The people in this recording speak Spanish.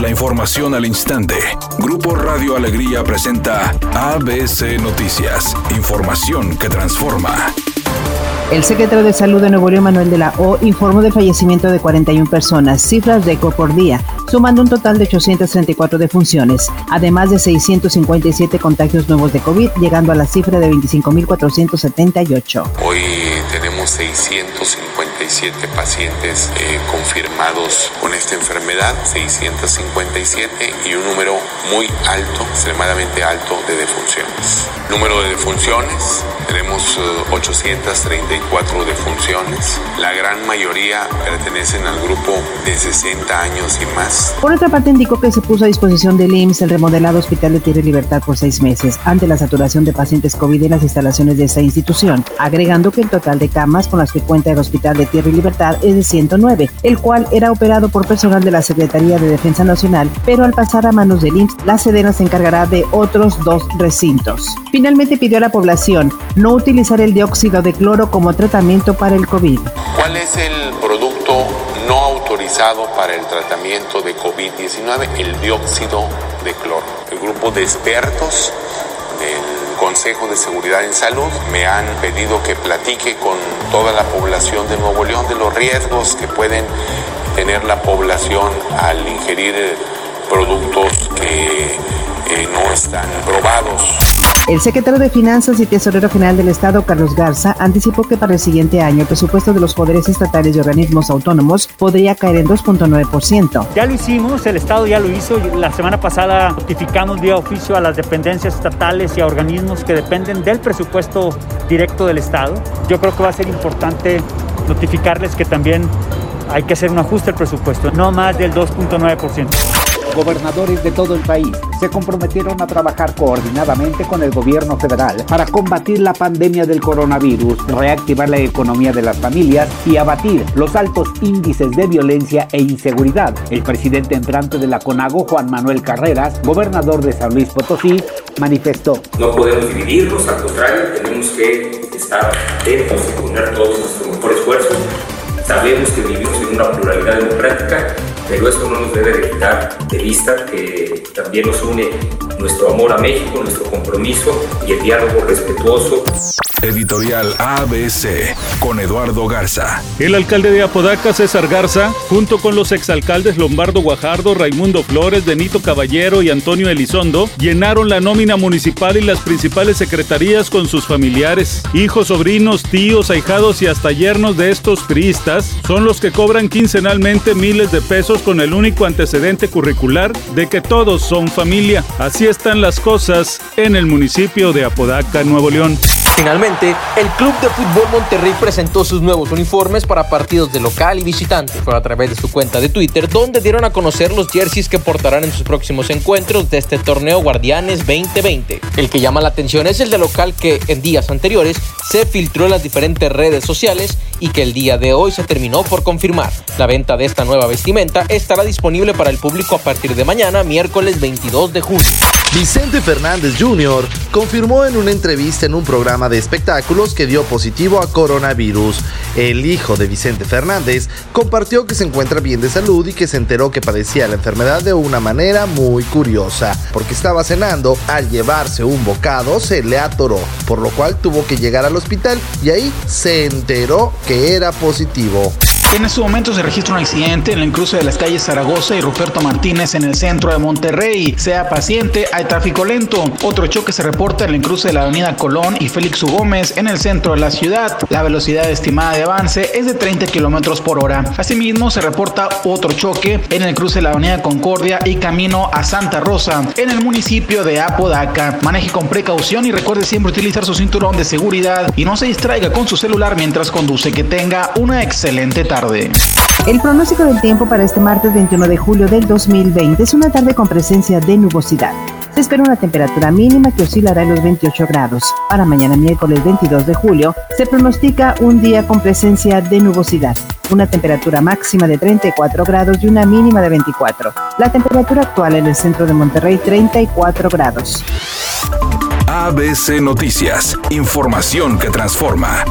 La información al instante. Grupo Radio Alegría presenta ABC Noticias. Información que transforma. El secretario de Salud de Nuevo León, Manuel de la O, informó del fallecimiento de 41 personas, cifras récord por día, sumando un total de 834 defunciones, además de 657 contagios nuevos de COVID, llegando a la cifra de 25.478. Hoy tenemos 657 pacientes eh, confirmados con esta enfermedad, 657 y un número muy alto, extremadamente alto de defunciones. Número de defunciones, tenemos 834 eh, defunciones. La gran mayoría pertenecen al grupo de 60 años y más. Por otra parte, indicó que se puso a disposición del IMSS el remodelado Hospital de Tierra y Libertad por seis meses ante la saturación de pacientes COVID en las instalaciones de esta institución, agregando que el total de camas con las que cuenta el Hospital de Tierra y Libertad es de 109, el cual era operado por personal de la Secretaría de Defensa Nacional, pero al pasar a manos del IMSS, la Sedena se encargará de otros dos recintos. Finalmente pidió a la población no utilizar el dióxido de cloro como tratamiento para el COVID. ¿Cuál es el producto no autorizado para el tratamiento de COVID-19? El dióxido de cloro. El grupo de expertos del Consejo de Seguridad en Salud me han pedido que platique con toda la población de Nuevo León de los riesgos que pueden tener la población al ingerir productos que eh, no están probados. El secretario de Finanzas y Tesorero General del Estado, Carlos Garza, anticipó que para el siguiente año el presupuesto de los poderes estatales y organismos autónomos podría caer en 2.9%. Ya lo hicimos, el Estado ya lo hizo. La semana pasada notificamos vía oficio a las dependencias estatales y a organismos que dependen del presupuesto directo del Estado. Yo creo que va a ser importante notificarles que también hay que hacer un ajuste al presupuesto, no más del 2.9% gobernadores de todo el país se comprometieron a trabajar coordinadamente con el gobierno federal para combatir la pandemia del coronavirus, reactivar la economía de las familias y abatir los altos índices de violencia e inseguridad. El presidente entrante de la CONAGO, Juan Manuel Carreras, gobernador de San Luis Potosí, manifestó. No podemos dividirnos, al contrario, tenemos que estar atentos y poner todos nuestro mejor esfuerzo. Sabemos que vivimos en una pluralidad democrática pero esto no nos debe de quitar de vista que también nos une nuestro amor a México, nuestro compromiso y el diálogo respetuoso. Editorial ABC con Eduardo Garza. El alcalde de Apodaca, César Garza, junto con los exalcaldes Lombardo Guajardo, Raimundo Flores, Benito Caballero y Antonio Elizondo, llenaron la nómina municipal y las principales secretarías con sus familiares. Hijos, sobrinos, tíos, ahijados y hasta yernos de estos priistas son los que cobran quincenalmente miles de pesos con el único antecedente curricular de que todos son familia. Así están las cosas en el municipio de Apodaca, Nuevo León. Finalmente, el Club de Fútbol Monterrey presentó sus nuevos uniformes para partidos de local y visitante. Fue a través de su cuenta de Twitter donde dieron a conocer los jerseys que portarán en sus próximos encuentros de este torneo Guardianes 2020. El que llama la atención es el de local que en días anteriores se filtró en las diferentes redes sociales y que el día de hoy se terminó por confirmar. La venta de esta nueva vestimenta estará disponible para el público a partir de mañana, miércoles 22 de junio. Vicente Fernández Jr. confirmó en una entrevista en un programa de espectáculos que dio positivo a coronavirus. El hijo de Vicente Fernández compartió que se encuentra bien de salud y que se enteró que padecía la enfermedad de una manera muy curiosa, porque estaba cenando, al llevarse un bocado se le atoró, por lo cual tuvo que llegar al hospital y ahí se enteró que era positivo. En este momento se registra un accidente en el cruce de las calles Zaragoza y Ruperto Martínez en el centro de Monterrey. Sea paciente, hay tráfico lento. Otro choque se reporta en el cruce de la avenida Colón y Félix U. Gómez en el centro de la ciudad. La velocidad estimada de avance es de 30 kilómetros por hora. Asimismo, se reporta otro choque en el cruce de la avenida Concordia y camino a Santa Rosa en el municipio de Apodaca. Maneje con precaución y recuerde siempre utilizar su cinturón de seguridad y no se distraiga con su celular mientras conduce. Que tenga una excelente tarde. El pronóstico del tiempo para este martes 21 de julio del 2020 es una tarde con presencia de nubosidad. Se espera una temperatura mínima que oscilará en los 28 grados. Para mañana miércoles 22 de julio se pronostica un día con presencia de nubosidad, una temperatura máxima de 34 grados y una mínima de 24. La temperatura actual en el centro de Monterrey 34 grados. ABC Noticias, información que transforma.